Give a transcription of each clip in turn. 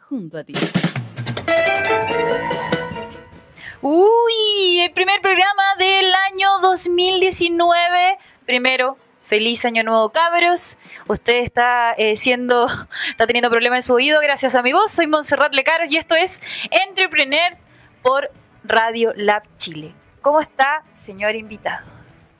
Junto a ti. Uy, el primer programa del año 2019. Primero, feliz año nuevo, cabros. Usted está eh, siendo, está teniendo problemas en su oído gracias a mi voz. Soy Montserrat Lecaros y esto es Entrepreneur por Radio Lab Chile. ¿Cómo está, señor invitado?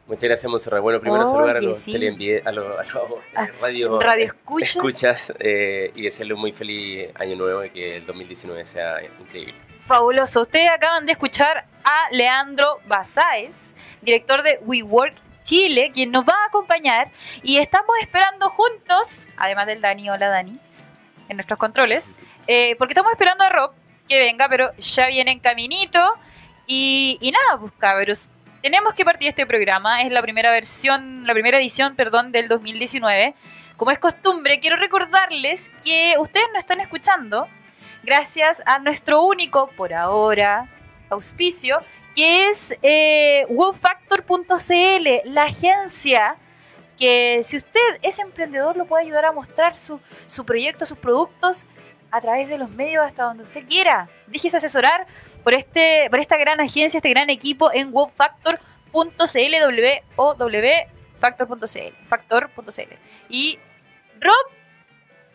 Muchas gracias, Monserrat. Bueno, primero Oye, saludar a los sí. teleenvi- a los, a los, Ah, radio, radio escuchas. escuchas, eh, y desearle un muy feliz año nuevo y que el 2019 sea increíble. Fabuloso. Ustedes acaban de escuchar a Leandro Basáez, director de WeWork Chile, quien nos va a acompañar y estamos esperando juntos, además del Dani, hola Dani, en nuestros controles, eh, porque estamos esperando a Rob que venga, pero ya viene en caminito y, y nada, pues cabros, tenemos que partir este programa, es la primera versión, la primera edición, perdón, del 2019. Como es costumbre, quiero recordarles que ustedes nos están escuchando gracias a nuestro único, por ahora, auspicio, que es eh, wowfactor.cl, la agencia que si usted es emprendedor lo puede ayudar a mostrar su, su proyecto, sus productos a través de los medios hasta donde usted quiera. Déjese asesorar por, este, por esta gran agencia, este gran equipo en wowfactor.cl, www.factor.cl, factor.cl. Y Rob,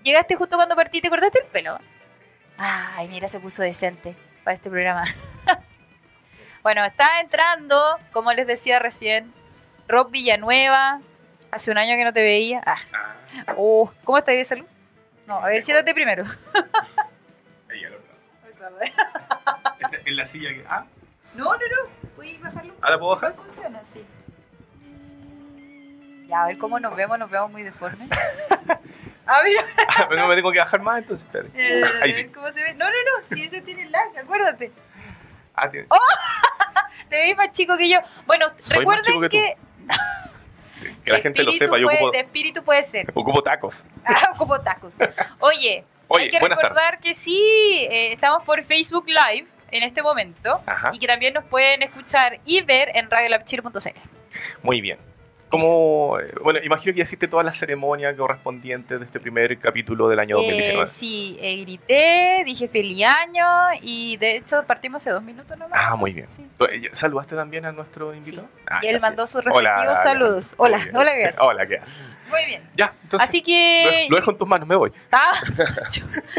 llegaste justo cuando partí y te cortaste el pelo. Ay, mira, se puso decente para este programa. bueno, está entrando, como les decía recién, Rob Villanueva. Hace un año que no te veía. Ah. Oh, ¿Cómo estás de salud? No, a ver, siéntate primero. Ahí al otro lado. Esta- En la silla que. Ah, No, no, no. Voy a bajarlo. ¿Ahora puedo bajar? ¿Cómo funciona? Sí. Ya, a ver cómo nos vemos. Nos vemos muy deformes. A ver, ah, pero no me tengo que bajar más entonces. espérate. eh, a ver sí. cómo se ve. No, no, no. Si ese tiene lag, acuérdate. Ah, tiene- Te veis más chico que yo. Bueno, Soy más recuerden que tú. Que. la de gente lo sepa. Yo puede- ocupo, De espíritu puede ser. ocupo tacos. Ah, ocupo tacos. Oye, Oye, hay que recordar que sí, eh, estamos por Facebook Live en este momento. Ajá. Y que también nos pueden escuchar y ver en radiolabchile.cl. Muy bien. Como, eh, bueno, imagino que ya hiciste toda la ceremonia correspondiente de este primer capítulo del año 2019. Eh, sí, eh, grité, dije feliz año y de hecho partimos hace dos minutos nomás. Ah, muy bien. Sí. Eh, ¿Saludaste también a nuestro invitado? Ah, Y él gracias. mandó sus respectivos Hola, saludos. Hola, hola, ¿qué haces? Hola, ¿qué haces? Muy bien. Ya, entonces. Así que lo, dejo en tus manos, me voy. Ah,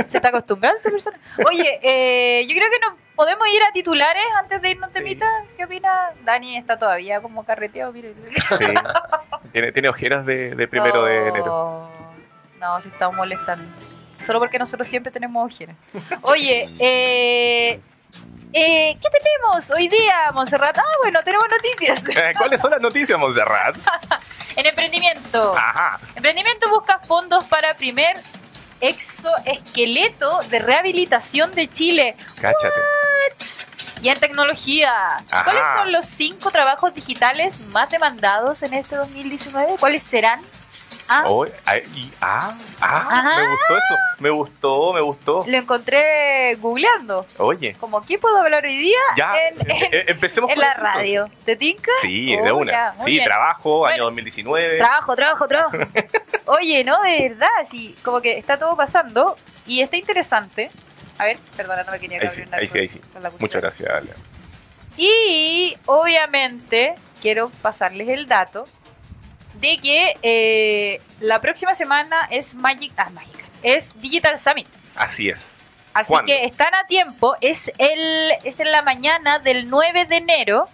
se está acostumbrando esta persona. Oye, eh, yo creo que nos podemos ir a titulares antes de irnos a Sí. temita. ¿Qué opina? Dani está todavía como carreteado, mire. Sí. tiene, tiene ojeras de, de primero de enero. No, se estamos molestando. Solo porque nosotros siempre tenemos ojeras. Oye, eh, eh, ¿qué tenemos hoy día, Montserrat? Ah, bueno, tenemos noticias. Eh, ¿Cuáles son las noticias, Montserrat? En emprendimiento. Ajá. Emprendimiento busca fondos para primer exoesqueleto de rehabilitación de Chile. Cáchate. Y en tecnología, Ajá. ¿cuáles son los cinco trabajos digitales más demandados en este 2019? ¿Cuáles serán? Ah, Oh, ah, y- ah, ah, me gustó eso. Me gustó, me gustó. lo encontré googleando. Oye, Como aquí puedo hablar hoy día ya, en, eh, en- eh, empecemos en con la entonces. radio. ¿Te tinca? Sí, Oh, de una. Sí, bien. trabajo, Bueno. año 2019. Trabajo, trabajo, trabajo. Oye, ¿no? De verdad, sí, como que está todo pasando y está interesante. A ver, perdona, no me quería abrir sí, una ahí sí, ahí sí. Muchas gracias, Leo. Y obviamente quiero pasarles el dato de que eh, la próxima semana es Magic, ah, Magic, es Digital Summit. Así es. Así ¿Cuándo? que están a tiempo. Es el es en la mañana del 9 de enero.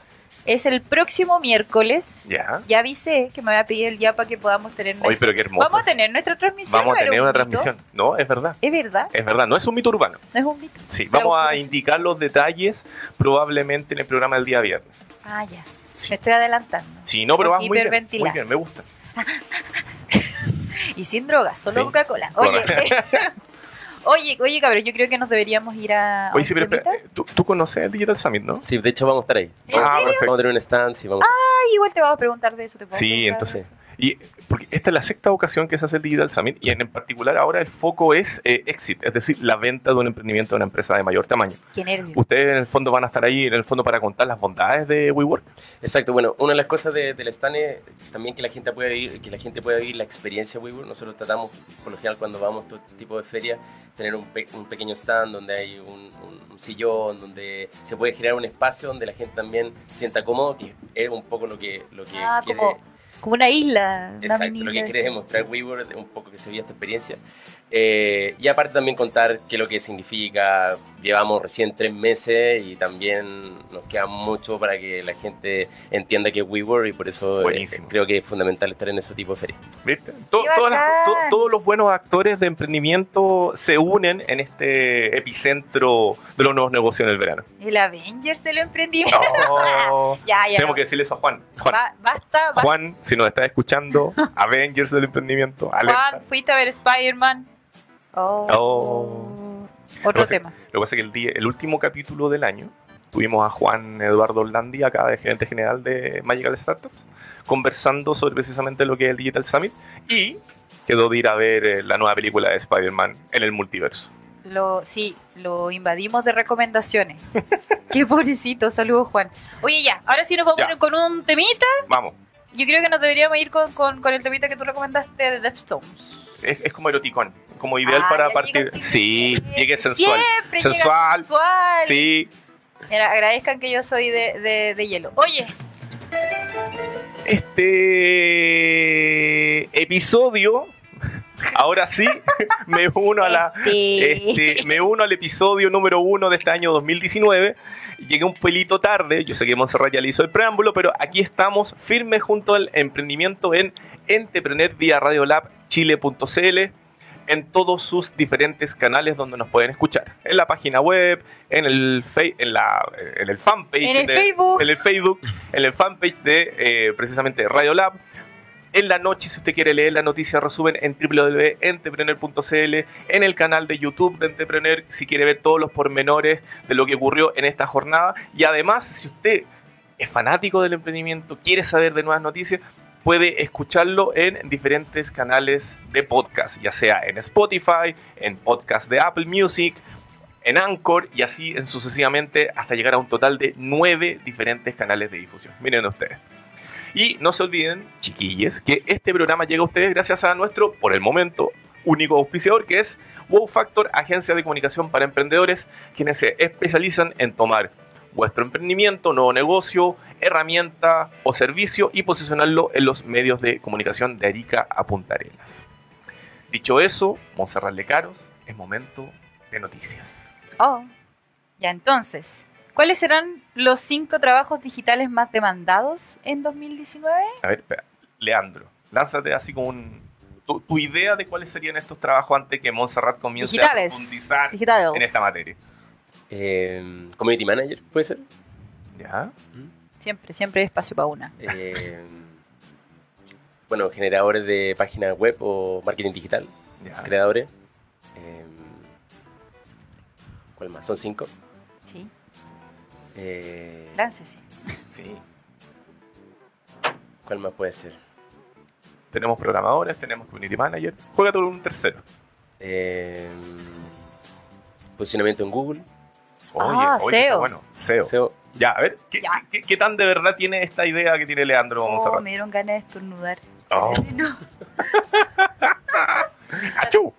Es el próximo miércoles. Ya. Ya avisé que me voy a pedir el día para que podamos tener. Nuestra- pero qué hermoso. Vamos a tener nuestra transmisión. Vamos a ¿o era tener un una transmisión. No, es verdad. Es verdad. Es verdad, no es un mito urbano. No es un mito. Sí, vamos a indicar los detalles probablemente en el programa del día viernes. Ah, ya. Sí. Me estoy adelantando. Sí, no, pero va muy bien. Muy bien, me gusta. Y sin drogas, solo Sí. Coca-Cola. Oye, oye, oye, cabrón, yo creo que nos deberíamos ir a. Oye, sí, pero espera, ¿tú, tú conoces el Digital Summit, ¿no? Sí, de hecho vamos a estar ahí. ¿En Ah, serio? perfecto. Vamos a tener un stand, sí, vamos. Ay, igual te vamos a preguntar de eso. ¿te puedo Sí, entonces. Y porque esta es la sexta ocasión que se hace el Digital Summit y en, en particular ahora el foco es eh, exit, es decir, la venta de un emprendimiento de una empresa de mayor tamaño. Qué nervio. Ustedes en el fondo van a estar ahí en el fondo para contar las bondades de WeWork. Exacto, bueno, una de las cosas de- del stand es también que la gente pueda vivir, que la gente pueda vivir la experiencia WeWork. Nosotros tratamos, por lo general, cuando vamos a todo este tipo de ferias, tener un, pe- un pequeño stand donde hay un, un- sillón, donde se puede generar un espacio donde la gente también se sienta cómodo, que es un poco lo que, lo que Ah, quiere... como, como una isla. una Exacto, lo que quiere demostrar WeWork, un poco que se vía esta experiencia. Eh, y aparte también contar qué es lo que significa. Llevamos recién tres meses y también nos queda mucho para que la gente entienda que es WeWork y por eso eh, creo que es fundamental estar en ese tipo de ferias. ¿Viste? To- ¡Qué todas las- to- todos los buenos actores de emprendimiento se unen en este epicentro de los nuevos negocios en el verano. El Avengers del emprendimiento. No. Ya, ya. Tenemos no. que decirle eso a Juan. Juan, Ba- basta, basta. Juan, si nos estás escuchando, Avengers del emprendimiento. Juan, fuiste a ver Spider-Man. Oh. Oh. Otro tema. Lo que pasa es que el, día, el último capítulo del año tuvimos a Juan Eduardo Orlandi, acá de gerente general de Magical Startups, conversando sobre precisamente lo que es el Digital Summit y quedó de ir a ver eh, la nueva película de Spider-Man en el multiverso. Lo, sí, lo invadimos de recomendaciones. Qué pobrecito, saludos Juan. Oye, ya, ahora sí nos vamos Ya. con un temita. Vamos, Yo creo que nos deberíamos ir con, con, con el temita que tú recomendaste de Deftones. es, es como eroticón, como ideal Ah, para partir. Sí, llegue sensual. Siempre Sensual. sensual. Sí, Mira, agradezcan que yo soy de, de, de hielo. Oye, este episodio, ahora sí, me uno a la. este, Este, me uno al episodio número uno de este año 2019. Llegué un pelito tarde, yo sé que Monserrat ya le hizo el preámbulo, pero aquí estamos firmes junto al emprendimiento en Entrepreneur vía Radiolab Chile.cl en todos sus diferentes canales donde nos pueden escuchar. En la página web, en el, en la, en el fanpage. En el de- Facebook. En el Facebook, en el fanpage de eh, precisamente Radiolab. En la noche, si usted quiere leer la noticia resumen en www.entrepreneur.cl, en el canal de YouTube de Entrepreneur, si quiere ver todos los pormenores de lo que ocurrió en esta jornada. Y además, si usted es fanático del emprendimiento, quiere saber de nuevas noticias, puede escucharlo en diferentes canales de podcast, ya sea en Spotify, en podcast de Apple Music, en Anchor y así en sucesivamente hasta llegar a un total de nueve diferentes canales de difusión. Miren ustedes. Y no se olviden, chiquilles, que este programa llega a ustedes gracias a nuestro, por el momento, único auspiciador, que es Wow Factor, agencia de comunicación para emprendedores, quienes se especializan en tomar vuestro emprendimiento, nuevo negocio, herramienta o servicio y posicionarlo en los medios de comunicación de Arica a Punta Arenas. Dicho eso, Monserrat Lecaros, es momento de noticias. oh. Ya entonces, ¿cuáles serán los cinco trabajos digitales más demandados en 2019? A ver, espera. Leandro, lánzate así como un, tu, tu idea de cuáles serían estos trabajos antes que Montserrat comience Digitales. a profundizar Digitales. en esta materia. Eh, community Manager, ¿puede ser? ¿Ya? Siempre, siempre hay espacio para una. Eh, bueno, generadores de página web o marketing digital, ¿Ya? creadores. Eh, ¿Cuál más? Son cinco. Sí, Eh, láncese. Sí. ¿Cuál más puede ser? Tenemos programadores, tenemos community manager. Juega tú un tercero. Eh, posicionamiento en Google. Oye, Ah, oye, SEO. bueno. SEO. SEO. Ya, a ver, ¿qué, Ya. qué- qué tan de verdad tiene esta idea que tiene Leandro Oh, Monserrat? me dieron ganas de estornudar. Oh. No. ¡Achú!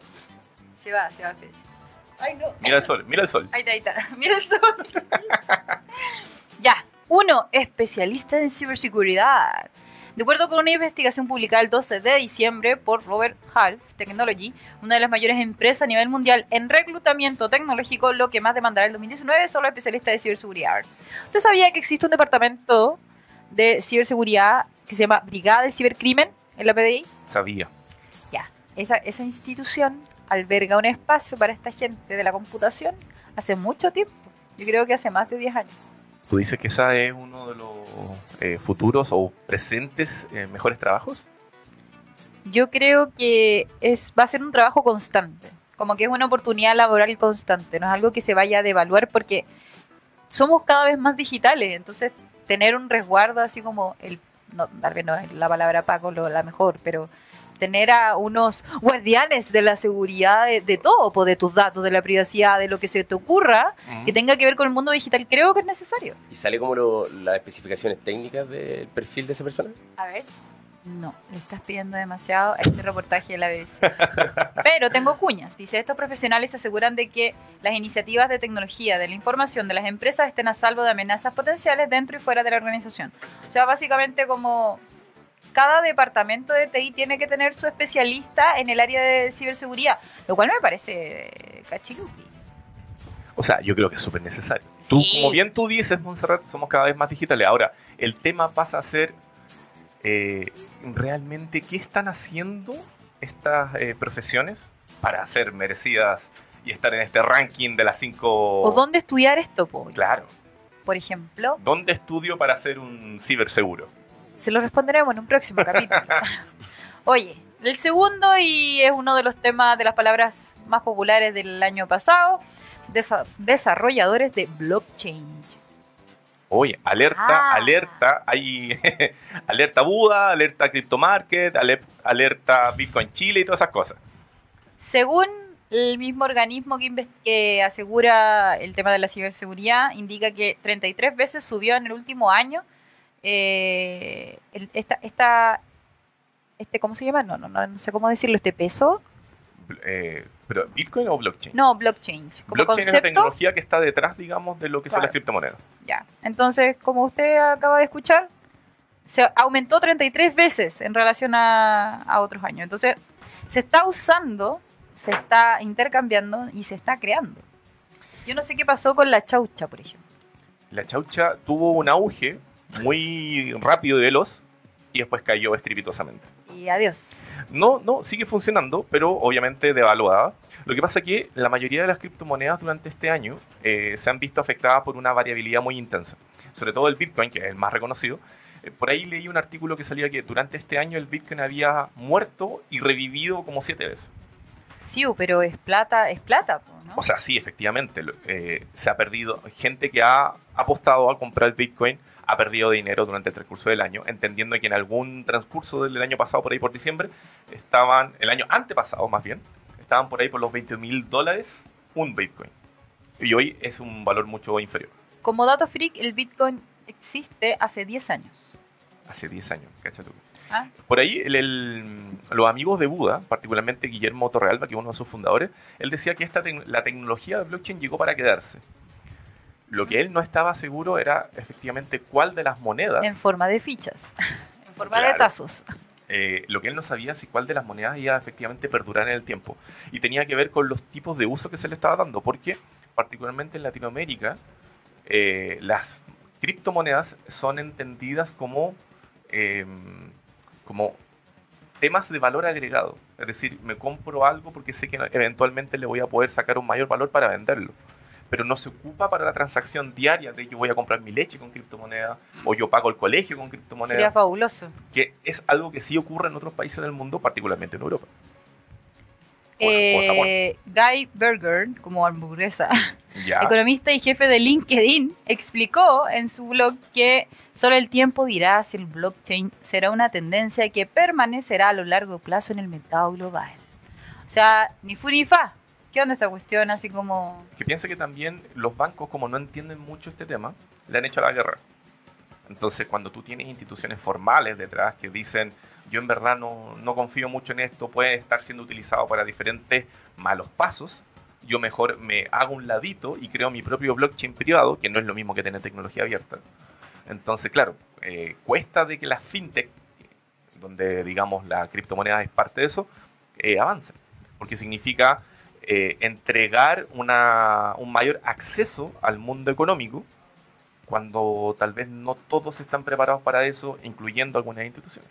Se va, se va, Fede. Ay, no. Mira el sol, mira el sol. Ahí está, ahí está. Mira el sol. ya. Uno, especialista en ciberseguridad. De acuerdo con una investigación publicada el 12 de diciembre por Robert Half Technology, una de las mayores empresas a nivel mundial en reclutamiento tecnológico, lo que más demandará el 2019 son los especialistas de ciberseguridad. ¿Usted sabía que existe un departamento de ciberseguridad que se llama Brigada de Cibercrimen en la PDI? Sabía. Ya, esa, esa institución alberga un espacio para esta gente de la computación hace mucho tiempo. Yo creo que hace más de 10 años. ¿Tú dices que esa es uno de los eh, futuros o presentes eh, mejores trabajos? Yo creo que es, va a ser un trabajo constante, como que es una oportunidad laboral constante, no es algo que se vaya a devaluar porque somos cada vez más digitales, entonces tener un resguardo así como el, no, tal vez no es la palabra Paco lo, la mejor, pero tener a unos guardianes de la seguridad de, de todo, de tus datos, de la privacidad, de lo que se te ocurra, que tenga que ver con el mundo digital, creo que es necesario. ¿Y sale como lo- las especificaciones técnicas del perfil de esa persona? A ver. No, le estás pidiendo demasiado a este reportaje de la BBC. Pero tengo cuñas. Dice, estos profesionales aseguran de que las iniciativas de tecnología de la información de las empresas estén a salvo de amenazas potenciales dentro y fuera de la organización. O sea, básicamente como cada departamento de TI tiene que tener su especialista en el área de ciberseguridad, lo cual me parece cachilupi. O sea, yo creo que es súper necesario. Tú, como bien tú dices, Montserrat, somos cada vez más digitales. Ahora, el tema pasa a ser eh, realmente qué están haciendo estas eh, profesiones para ser merecidas y estar en este ranking de las cinco... ¿O dónde estudiar esto, po? Claro. Por ejemplo, ¿Dónde estudio para ser un ciberseguro? se lo responderemos en un próximo capítulo. Oye, el segundo y es uno de los temas de las palabras más populares del año pasado, desa- desarrolladores de blockchain. Oye, alerta, Ah. alerta, hay alerta Buda, alerta Crypto Market, ale- alerta Bitcoin Chile y todas esas cosas. Según el mismo organismo que, asegura el tema de la ciberseguridad, indica que 33 veces subió en el último año eh, el- esta, esta, este, ¿cómo se llama? No, no, no, no sé cómo decirlo, este peso. Eh, ¿Pero Bitcoin o blockchain? No, blockchain. Como blockchain es la tecnología que está detrás, digamos, de lo que son las criptomonedas. Ya. Entonces, como usted acaba de escuchar, se aumentó 33 veces en relación a, a otros años. Entonces, se está usando, se está intercambiando y se está creando. Yo no sé qué pasó con la chaucha, por ejemplo. La chaucha tuvo un auge muy rápido y veloz y después cayó estrepitosamente. Y adiós. No, no, sigue funcionando, pero obviamente devaluada. Lo que pasa es que la mayoría de las criptomonedas durante este año eh, se han visto afectadas por una variabilidad muy intensa. Sobre todo el Bitcoin, que es el más reconocido. Eh, por ahí leí un artículo que salía que durante este año el Bitcoin había muerto y revivido como siete veces. Sí, pero es plata, es plata, ¿no? O sea, sí, efectivamente, eh, se ha perdido. Gente que ha apostado a comprar Bitcoin ha perdido dinero durante el transcurso del año, entendiendo que en algún transcurso del año pasado, por ahí por diciembre, estaban, el año antepasado más bien, estaban por ahí por los 20 mil dólares un Bitcoin. Y hoy es un valor mucho inferior, Como dato freak, el Bitcoin existe hace 10 años. Hace 10 años, ¿cachai tú? ¿ah? Por ahí el- el- los amigos de Buda, particularmente Guillermo Torrealba, que es uno de sus fundadores, él decía que esta la tecnología de blockchain llegó para quedarse. Lo que él no estaba seguro era efectivamente cuál de las monedas, En forma de fichas. En forma de tazos. eh, lo que él no sabía si cuál de las monedas iba a efectivamente perdurar en el tiempo. Y tenía que ver con los tipos de uso que se le estaba dando, porque particularmente en Latinoamérica eh, las criptomonedas son entendidas como, eh, como temas de valor agregado. Es decir, me compro algo porque sé que eventualmente le voy a poder sacar un mayor valor para venderlo. Pero no se ocupa para la transacción diaria de yo voy a comprar mi leche con criptomoneda o yo pago el colegio con criptomoneda Sería fabuloso. que es algo que sí ocurre en otros países del mundo, particularmente en Europa. Eh, Guy Berger, como hamburguesa, Ya. economista y jefe de LinkedIn, explicó en su blog que solo el tiempo dirá si el blockchain será una tendencia que permanecerá a lo largo plazo en el mercado global. O sea, ni fu ni fa. ¿Qué onda esta cuestión? Así como... Que piensa que también los bancos, como no entienden mucho este tema, le han hecho la guerra. Entonces, cuando tú tienes instituciones formales detrás que dicen, yo en verdad no, no confío mucho en esto, puede estar siendo utilizado para diferentes malos pasos, yo mejor me hago un ladito y creo mi propio blockchain privado, que no es lo mismo que tener tecnología abierta. Entonces, claro, eh, cuesta de que las fintech, donde digamos la criptomoneda es parte de eso, eh, avancen. Porque significa eh, entregar una, un mayor acceso al mundo económico cuando tal vez no todos están preparados para eso, incluyendo algunas instituciones.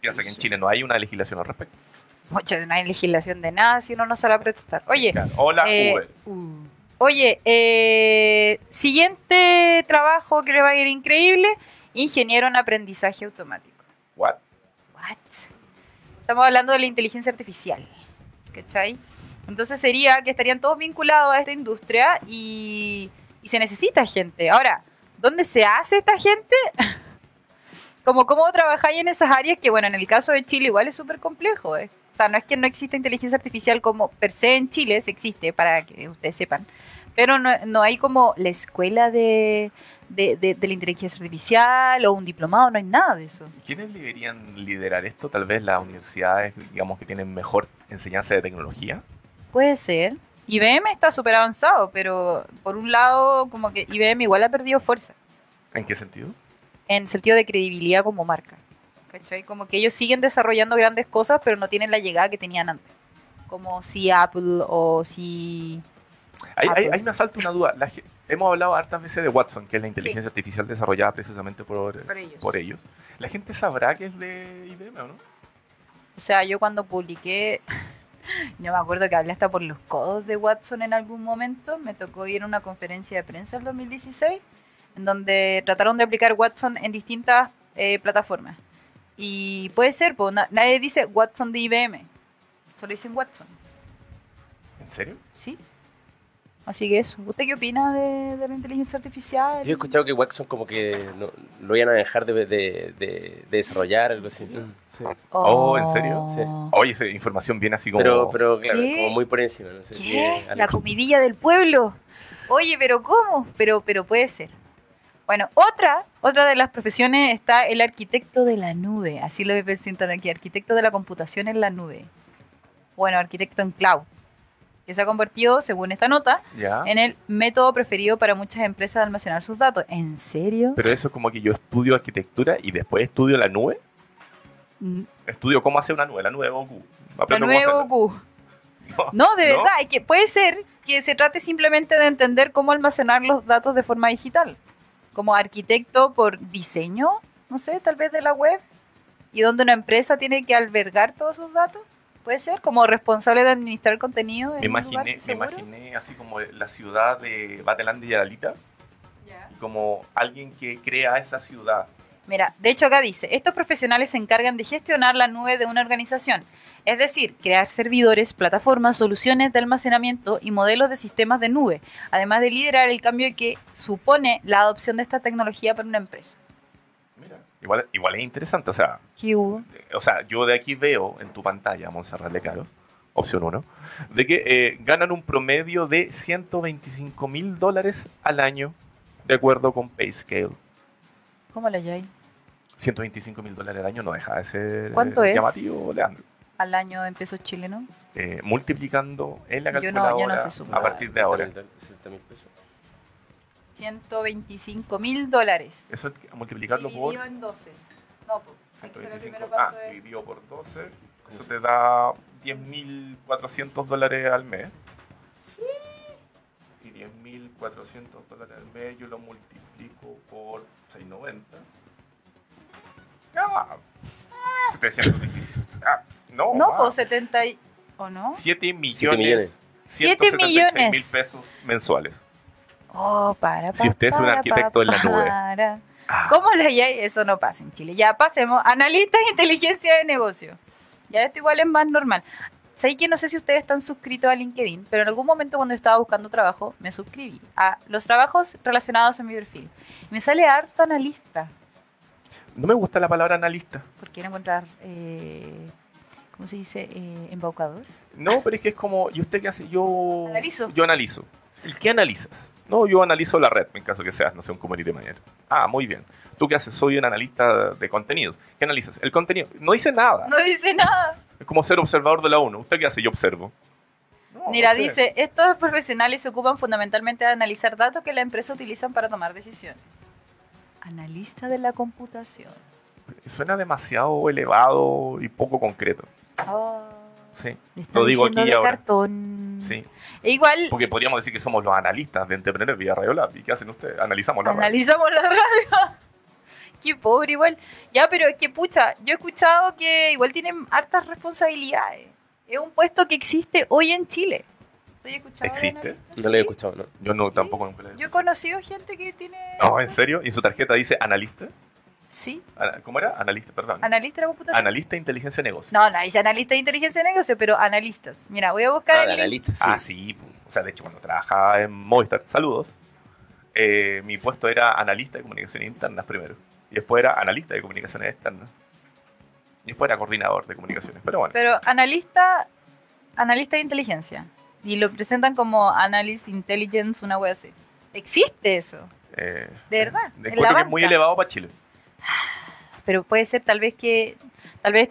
Piensa que en. Chile no hay una legislación al respecto. Mucha, no hay legislación de nada si uno no sabe protestar. Oye, Claro. Hola, eh, Uber. uh, oye, eh, siguiente trabajo que le va a ir increíble, ingeniero en aprendizaje automático. What? What? Estamos hablando de la inteligencia artificial. ¿Cachai? Entonces sería que estarían todos vinculados a esta industria y, y se necesita gente. Ahora, ¿dónde se hace esta gente? Como cómo trabajáis en esas áreas que, bueno, en el caso de Chile igual es súper complejo, ¿eh? O sea, no es que no exista inteligencia artificial como per se en Chile, sí existe, para que ustedes sepan. Pero no, no hay como la escuela de, de, de- de la inteligencia artificial o un diplomado, no hay nada de eso. ¿Quiénes deberían liderar esto? Tal vez las universidades, digamos, que tienen mejor enseñanza de tecnología. Puede ser. IBM está súper avanzado, pero por un lado, como que IBM igual ha perdido fuerza, ¿En qué sentido? en sentido de credibilidad como marca. ¿Cachai? Como que ellos siguen desarrollando grandes cosas, pero no tienen la llegada que tenían antes. Como si Apple o si... Hay, hay, hay una salta, una duda. La hemos hablado hartas veces de Watson, que es la inteligencia artificial desarrollada precisamente por, Por ellos. por ellos. ¿La gente sabrá que es de IBM o no? O sea, yo cuando publiqué, yo me acuerdo que hablé hasta por los codos de Watson en algún momento, me tocó ir a una conferencia de prensa en 2016, en donde trataron de aplicar Watson en distintas eh, plataformas. Y puede ser, pues na- nadie dice Watson de IBM, solo dicen Watson, ¿En serio? ¿sí? Así que eso, ¿usted qué opina de, de la inteligencia artificial? Yo he escuchado que Watson como que no, lo iban a dejar de, de, de- de desarrollar, algo así. Sí. Oh, ¿en serio? Sí. Oye, esa información viene así como... Pero, pero claro, ¿Qué? como muy por encima. No sé si ¿Qué? es ¿La comidilla del pueblo? Oye, pero ¿cómo? Pero, pero puede ser. Bueno, otra, otra de las profesiones está el arquitecto de la nube. Así lo presentan aquí, arquitecto de la computación en la nube. Bueno, arquitecto en cloud. Que se ha convertido, según esta nota, Ya. en el método preferido para muchas empresas de almacenar sus datos. ¿En serio? Pero eso es como que yo estudio arquitectura y después estudio la nube. Mm, Estudio cómo hacer una nube, la nube Goku. La nube hacerla. Goku. No, No, de ¿No? verdad, es que puede ser que se trate simplemente de entender cómo almacenar los datos de forma digital. Como arquitecto por diseño, no sé, tal vez de la web. Y donde una empresa tiene que albergar todos esos datos. Puede ser, como responsable de administrar contenido. en Me lugar imaginé, me imaginé así como la ciudad de Batelandia y Aralita, y como alguien que crea esa ciudad. Mira, de hecho acá dice, estos profesionales se encargan de gestionar la nube de una organización, es decir, crear servidores, plataformas, soluciones de almacenamiento y modelos de sistemas de nube, además de liderar el cambio que supone la adopción de esta tecnología para una empresa. Mira, igual, igual es interesante, o sea, ¿Qué hubo? o sea, yo de aquí veo en tu pantalla, Montserrat Lecaro, opción 1, de que eh, ganan un promedio de 125 mil dólares al año, de acuerdo con Payscale. ¿Cómo la hay? 125 mil dólares al año no deja de ser ¿Cuánto eh, es? llamativo, Leandro. Al año en pesos chilenos. Eh, multiplicando en la Yo no- yo no calculadora sé a partir de ahora. 60 mil pesos. 125 mil dólares. Eso multiplicarlo por Dividido en 12. No, pues, hay que saber 125. primero Ah, es. dividido por 12. Eso te da 10.400 dólares al mes. Y 10.400 dólares al mes yo lo multiplico por 6.90. Ah, 716. Ah, no, No, más. pues 70 y... ¿O no? 7 millones. Siete millones. 176 mil millones. pesos mensuales. Oh, para, Si usted es un para, arquitecto en la nube. para. Ah, ¿Cómo le hay? Eso no pasa en Chile. Ya pasemos. Analistas de inteligencia de negocio. Ya esto igual es más normal. Sé que no sé si ustedes están suscritos a LinkedIn, pero en algún momento cuando estaba buscando trabajo, me suscribí a los trabajos relacionados a mi perfil. Me sale harto analista. no me gusta la palabra analista. ¿Por qué no encontrar, eh, ¿cómo se dice? Eh, embaucador. No, pero es que es como, ¿y usted qué hace? Yo Analizo. Yo analizo. ¿Y qué analizas? No, yo analizo la red, en caso que seas, no sé, un community manager. Ah, muy bien. ¿Tú qué haces? Soy un analista de contenidos. ¿Qué analizas? El contenido. No dice nada. No dice nada. Es como ser observador de la ONU. ¿Usted qué hace? Yo observo. No, Mira, no sé. dice, estos profesionales se ocupan fundamentalmente de analizar datos que la empresa utilizan para tomar decisiones. Analista de la computación. Suena demasiado elevado y poco concreto. Oh, Sí, Lo digo aquí de ahora. cartón. sí. E igual Porque podríamos decir que somos los analistas de Entrepreneur vía Radio Lab. ¿Y qué hacen ustedes? Analizamos la analizamos la radio. Qué pobre igual. Ya, pero es que pucha, yo he escuchado que igual tienen hartas responsabilidades. Es un puesto que existe hoy en Chile. ¿Estoy escuchando? ¿Existe? No lo he escuchado, ¿no? Yo no, Sí. tampoco nunca lo he Yo he conocido gente que tiene... No, ¿en serio? ¿Y su tarjeta dice analista? Sí, ¿Cómo era? Analista, perdón. analista de la computación. Analista de inteligencia de negocio. No, no dice analista de inteligencia de negocio, pero analistas. Mira, voy a buscar Ah, el de link. analista, sí. Ah, sí. O sea, de hecho, cuando trabajaba en Movistar, saludos, eh, mi puesto era analista de comunicaciones internas primero. Y después era analista de comunicaciones externas. y fuera coordinador de comunicaciones. Pero bueno, Pero analista, analista de inteligencia. Y lo presentan como Analyst Intelligence, una wea así. ¿Existe eso? eh, ¿De verdad? eh, ¿En encuentro que es muy elevado para Chile. Pero puede ser tal vez que, tal vez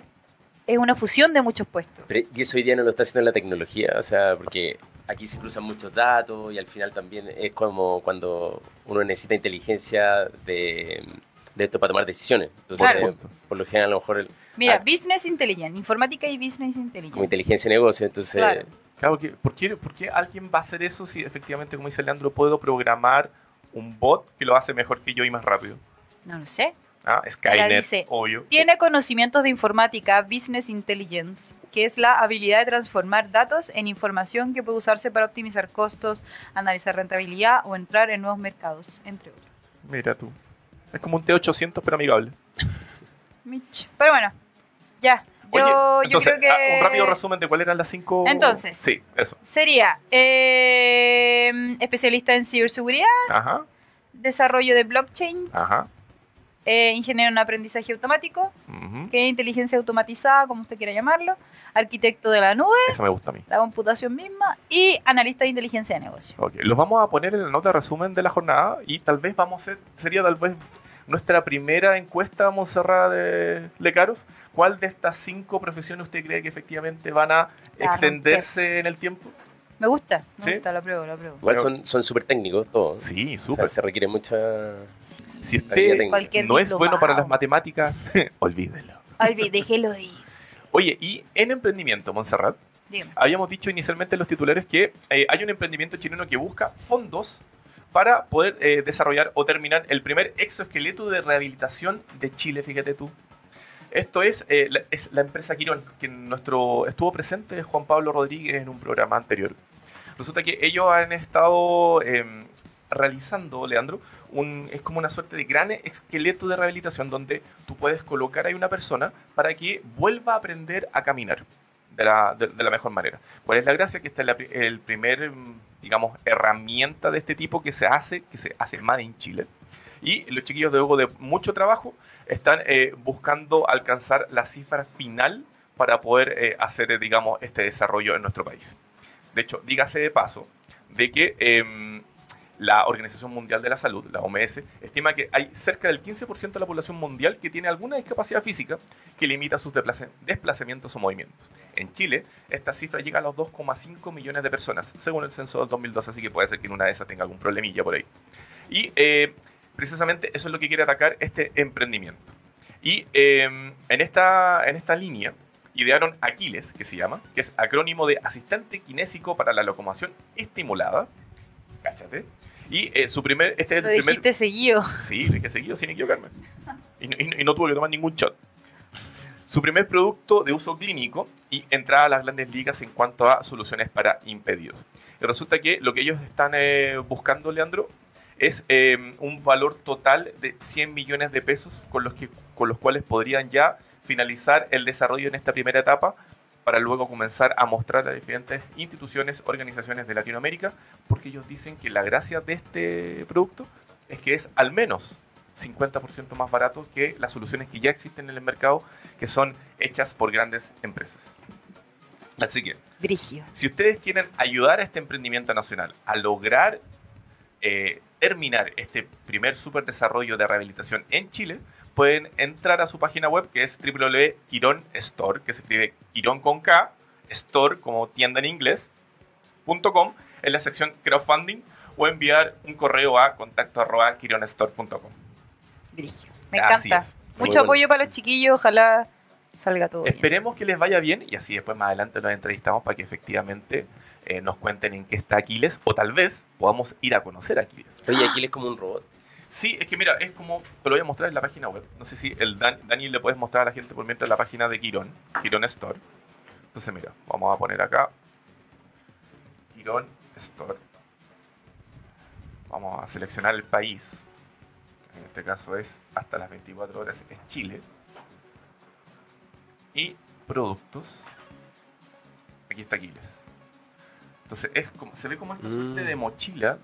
es una fusión de muchos puestos. Pero, y eso hoy día no lo está haciendo la tecnología, o sea, porque aquí se cruzan muchos datos y al final también es como cuando uno necesita inteligencia de, de esto para tomar decisiones. Entonces, Claro. por lo general, a lo mejor el- Mira, Ah. Business Intelligence, informática y Business Intelligence. como inteligencia de negocio, entonces Claro. Claro, que, ¿por, qué, por qué alguien va a hacer eso si efectivamente, como dice Leandro, puedo programar un bot que lo hace mejor que yo y más rápido? No lo sé. Ah, Skynet, dice, obvio. Tiene conocimientos de informática, Business Intelligence, que es la habilidad de transformar datos en información que puede usarse para optimizar costos, analizar rentabilidad o entrar en nuevos mercados, entre otros. Mira tú. Es como un T800 pero amigable. Mich. Pero bueno, ya. Oye, Yo, creo que ah, un rápido resumen de cuáles eran las cinco. Entonces. Sí, eso. sería eh, especialista en ciberseguridad, Ajá, desarrollo de blockchain, ajá. Eh, ingeniero en aprendizaje automático, que es inteligencia automatizada, como usted quiera llamarlo, arquitecto de la nube, Eso me gusta a mí. la computación misma y analista de inteligencia de negocio. Los vamos a poner en la nota de resumen de la jornada y tal vez vamos a hacer, sería tal vez nuestra primera encuesta, Monserrat de Lecaros. ¿Cuál de estas cinco profesiones usted cree que efectivamente van a extenderse en el tiempo? Me gusta, me ¿Sí? gusta, lo apruebo, lo apruebo. igual son son súper técnicos todos. Sí, O sea, súper. se requiere mucha... Si usted no es bueno para las matemáticas, olvídelo. Olvi, déjelo ir. Oye, y en emprendimiento, Montserrat, Dígame. habíamos dicho inicialmente en los titulares que eh, hay un emprendimiento chileno que busca fondos para poder eh, desarrollar o terminar el primer exoesqueleto de rehabilitación de Chile, fíjate tú. Esto es, eh, la, es la empresa Quirón, que nuestro, estuvo presente Juan Pablo Rodríguez en un programa anterior. Resulta que ellos han estado em, realizando, Leandro, un, es como una suerte de gran esqueleto de rehabilitación donde tú puedes colocar ahí una persona para que vuelva a aprender a caminar de la, de, de la mejor manera. ¿Cuál es la gracia? Que esta es la, el primer, digamos, herramienta de este tipo que se hace, que se hace más en Chile. Y los chiquillos, luego de mucho trabajo, están eh, buscando alcanzar la cifra final para poder eh, hacer, eh, digamos, este desarrollo en nuestro país. De hecho, dígase de paso de que em, la Organización Mundial de la Salud, la OMS, estima que hay cerca del 15% de la población mundial que tiene alguna discapacidad física que limita sus desplazamientos o movimientos. En Chile, esta cifra llega a los 2,5 millones de personas, según el censo del 2012, así que puede ser que en una de esas tenga algún problemilla por ahí. Y eh, precisamente eso es lo que quiere atacar este emprendimiento. Y eh, en, esta, en esta línea idearon Aquiles, que se llama, que es acrónimo de Asistente Kinésico para la Locomoción Estimulada. Cáchate. Y eh, su primer, este es Lo el primer... dijiste seguido. Sí, que seguido sin equivocarme. Y no tuve que tomar ningún shot. Su primer producto de uso clínico y entrada a las grandes ligas en cuanto a soluciones para impedidos. Y resulta que lo que ellos están eh, buscando, Leandro, es eh, un valor total de 100 millones de pesos con los, que, con los cuales podrían ya finalizar el desarrollo en esta primera etapa para luego comenzar a mostrar a diferentes instituciones, organizaciones de Latinoamérica, porque ellos dicen que la gracia de este producto es que es al menos 50% más barato que las soluciones que ya existen en el mercado, que son hechas por grandes empresas. Así que, Brigio. si ustedes quieren ayudar a este emprendimiento nacional a lograr eh, terminar este primer super desarrollo de rehabilitación en Chile, pueden entrar a su página web que es www.quirón Store, que se escribe Quirón con K, Store como tienda en inglés, punto com, en la sección crowdfunding o enviar un correo a contacto arroba quironestore.com. Brigio. Me encanta. es. Mucho bueno. apoyo para los chiquillos, ojalá salga todo bien. Esperemos que les vaya bien y así después más adelante los entrevistamos para que efectivamente eh, nos cuenten en qué está Aquiles o tal vez podamos ir a conocer a Aquiles. Oye, aquí es como un robot. Sí, es que mira, es como, te lo voy a mostrar en la página web. No sé si el Dan- Dani le puedes mostrar a la gente por mientras la página de Quirón, Quirón Store. Entonces mira, vamos a poner acá Quirón Store. Vamos a seleccionar el país. En este caso es hasta las 24 horas, es Chile. Y productos. Aquí está Aquiles. Entonces es como, se ve como esta suerte Mm. de mochila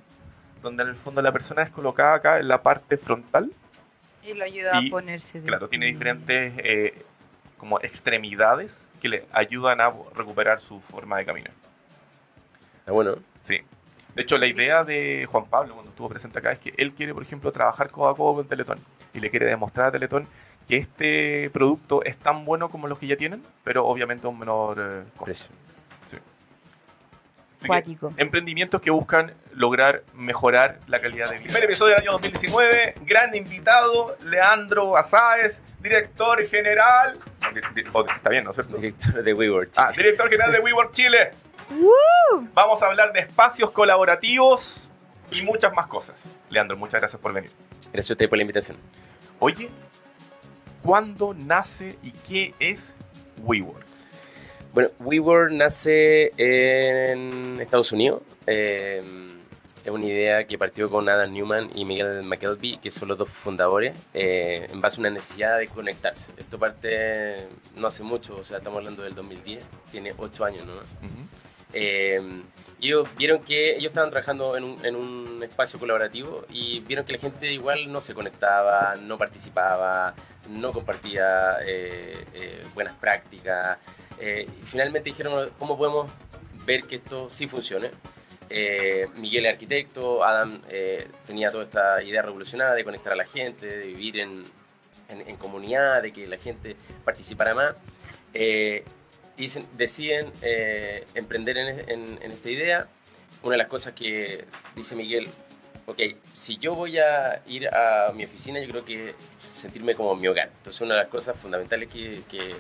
donde en el fondo la persona es colocada acá en la parte frontal. Y lo ayuda Y, a ponerse. de- Claro, tiene diferentes, eh, como extremidades que le ayudan a recuperar su forma de caminar. Está bueno. Sí. De hecho, la idea de Juan Pablo cuando estuvo presente acá es que él quiere, por ejemplo, trabajar codo a codo con Teletón y le quiere demostrar a Teletón que este producto es tan bueno como los que ya tienen, pero obviamente a un menor eh, costo. Precio. Cuático. emprendimientos que buscan lograr mejorar la calidad de vida. Primer episodio del año 2019, gran invitado, Leandro Azáez, director general. Di- di- oh, está bien, ¿no es cierto? Director de WeWork. Ah, director general de WeWork Chile. Vamos a hablar de espacios colaborativos y muchas más cosas. Leandro, muchas gracias por venir. Gracias a usted por la invitación. Oye, ¿cuándo nace y qué es WeWork? Bueno, WeWork nace en Estados Unidos. Eh, es una idea que partió con Adam Newman y Miguel McKelvey, que son los dos fundadores, eh, en base a una necesidad de conectarse. Esto parte no hace mucho, o sea, estamos hablando del 2010, tiene ocho años, ¿no? Eh, y ellos vieron que ellos estaban trabajando en un, en un espacio colaborativo y vieron que la gente igual no se conectaba, no participaba, no compartía eh, eh, buenas prácticas. Eh, finalmente dijeron, ¿cómo podemos ver que esto sí funcione? Eh, Miguel es arquitecto, Adam eh, tenía toda esta idea revolucionaria de conectar a la gente, de vivir en, en- en comunidad, de que la gente participara más. Eh, dicen- deciden eh, emprender en, en- en esta idea. Una de las cosas que dice Miguel, ok, si yo voy a ir a mi oficina, yo creo que sentirme como en mi hogar. Entonces una de las cosas fundamentales que, que-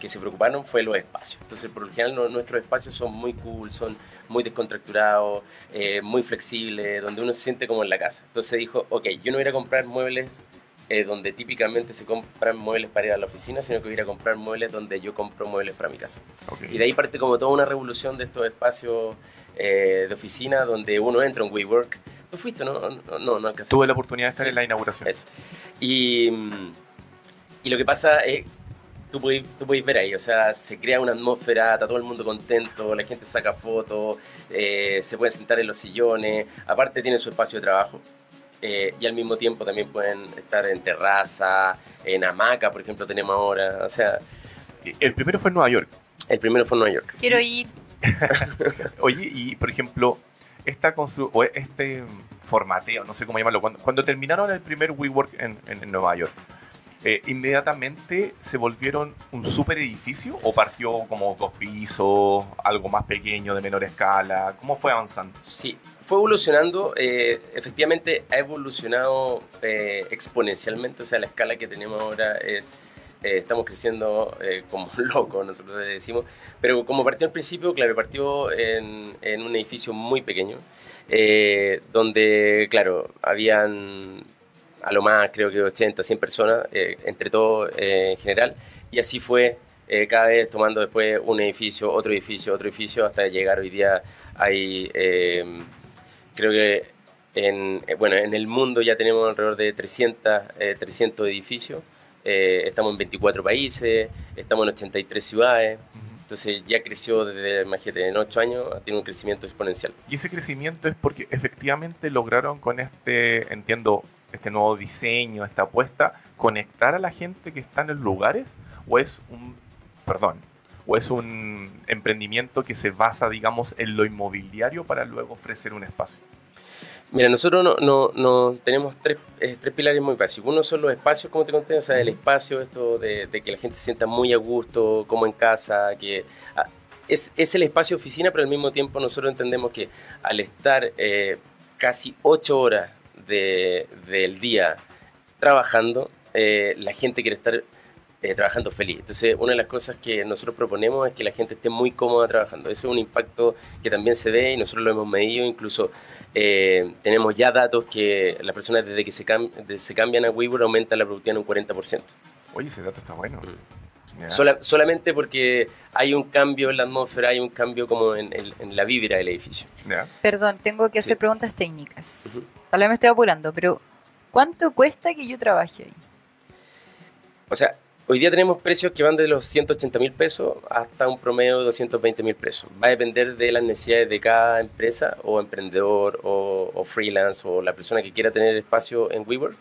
que se preocuparon fue los espacios. Entonces por lo general no- nuestros espacios son muy cool, son muy descontracturados, eh, muy flexibles, donde uno se siente como en la casa. Entonces dijo, ok, yo no voy a comprar muebles eh, donde típicamente se compran muebles para ir a la oficina, sino que voy a comprar muebles donde yo compro muebles para mi casa. Y de ahí parte como toda una revolución de estos espacios eh, de oficina donde uno entra en WeWork. ¿Tú fuiste, no? No, no, no. Tuve la oportunidad de estar Sí. en la inauguración. Eso. Y, mm, y lo que pasa es, tú podéis, tú podéis ver ahí, o sea, se crea una atmósfera, está todo el mundo contento, la gente saca fotos, eh, se pueden sentar en los sillones, aparte tiene su espacio de trabajo. eh, y al mismo tiempo también pueden estar en terraza, en hamaca, por ejemplo, tenemos ahora. O sea, El primero fue en Nueva York. el primero fue en Nueva York. Quiero ir. Oye, y por ejemplo, esta constru- o este formateo, no sé cómo llamarlo, cuando, cuando terminaron el primer WeWork en, en- en Nueva York, eh, ¿inmediatamente se volvieron un super edificio o partió como dos pisos, algo más pequeño, de menor escala? ¿Cómo fue avanzando? Sí, fue evolucionando, eh, efectivamente ha evolucionado eh, exponencialmente, o sea, la escala que tenemos ahora es, estamos creciendo como locos, nosotros decimos, pero como partió al principio, claro, partió en, en un edificio muy pequeño, donde, claro, habían a lo más creo que 80, 100 personas, eh, entre todos eh, en general, y así fue eh, cada vez tomando después un edificio, otro edificio, otro edificio, hasta llegar hoy día hay, eh, creo que en, bueno, en el mundo ya tenemos alrededor de 300, eh, 300 edificios, estamos en 24 países, estamos en 83 ciudades, entonces ya creció desde, imagínate, en 8 años, tiene un crecimiento exponencial. Y ese crecimiento es porque efectivamente lograron con este, entiendo, este nuevo diseño, esta apuesta, conectar a la gente que está en los lugares, o es un, perdón, o es un emprendimiento que se basa, digamos, en lo inmobiliario para luego ofrecer un espacio. Mira, nosotros no, no, no tenemos tres, eh, tres pilares muy básicos. Uno son los espacios, como te conté, o sea, el espacio, esto de, de que la gente se sienta muy a gusto, como en casa, que ah, es, es el espacio oficina, pero al mismo tiempo nosotros entendemos que al estar eh, casi ocho horas de- del día trabajando, eh, la gente quiere estar eh, trabajando feliz. Entonces, una de las cosas que nosotros proponemos es que la gente esté muy cómoda trabajando. Eso es un impacto que también se ve y nosotros lo hemos medido, incluso eh, tenemos ya datos que las personas desde que se, cam- de- se cambian a WeWork aumentan la productividad en un 40%. Oye, ese dato está bueno. Sola- solamente porque hay un cambio en la atmósfera, hay un cambio como en, en- en la vibra del edificio. Ya. Perdón, tengo que hacer Sí. preguntas técnicas. Tal vez me estoy apurando, pero ¿cuánto cuesta que yo trabaje ahí? O sea, hoy día tenemos precios que van de los 180 mil pesos hasta un promedio de 220 mil pesos. Va a depender de las necesidades de cada empresa o emprendedor o, freelance o la persona que quiera tener espacio en WeWork.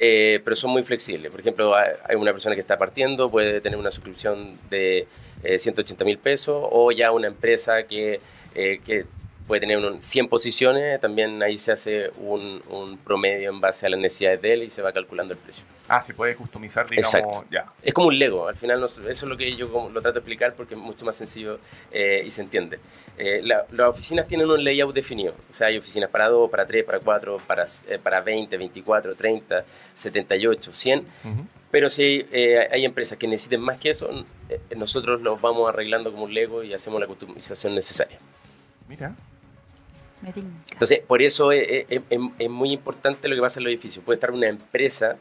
eh, pero son muy flexibles. Por ejemplo, hay una persona que está partiendo, puede tener una suscripción de eh, 180 mil pesos, o ya una empresa que, eh, que puede tener un- 100 posiciones, también ahí se hace un, un promedio en base a las necesidades de él y se va calculando el precio. Ah, se puede customizar, digamos, Exacto. ya. Es como un Lego, al final no- eso es lo que yo lo trato de explicar porque es mucho más sencillo eh, y se entiende. Eh, la- las oficinas tienen un layout definido, o sea, hay oficinas para 2, para 3, para 4, para, eh, para 20, 24, 30, 78, 100, Ujú. pero si eh, hay empresas que necesiten más que eso, eh, nosotros los vamos arreglando como un Lego y hacemos la customización necesaria. Mira. Entonces, por eso es, muy importante lo que pasa en los edificios. Puede estar una empresa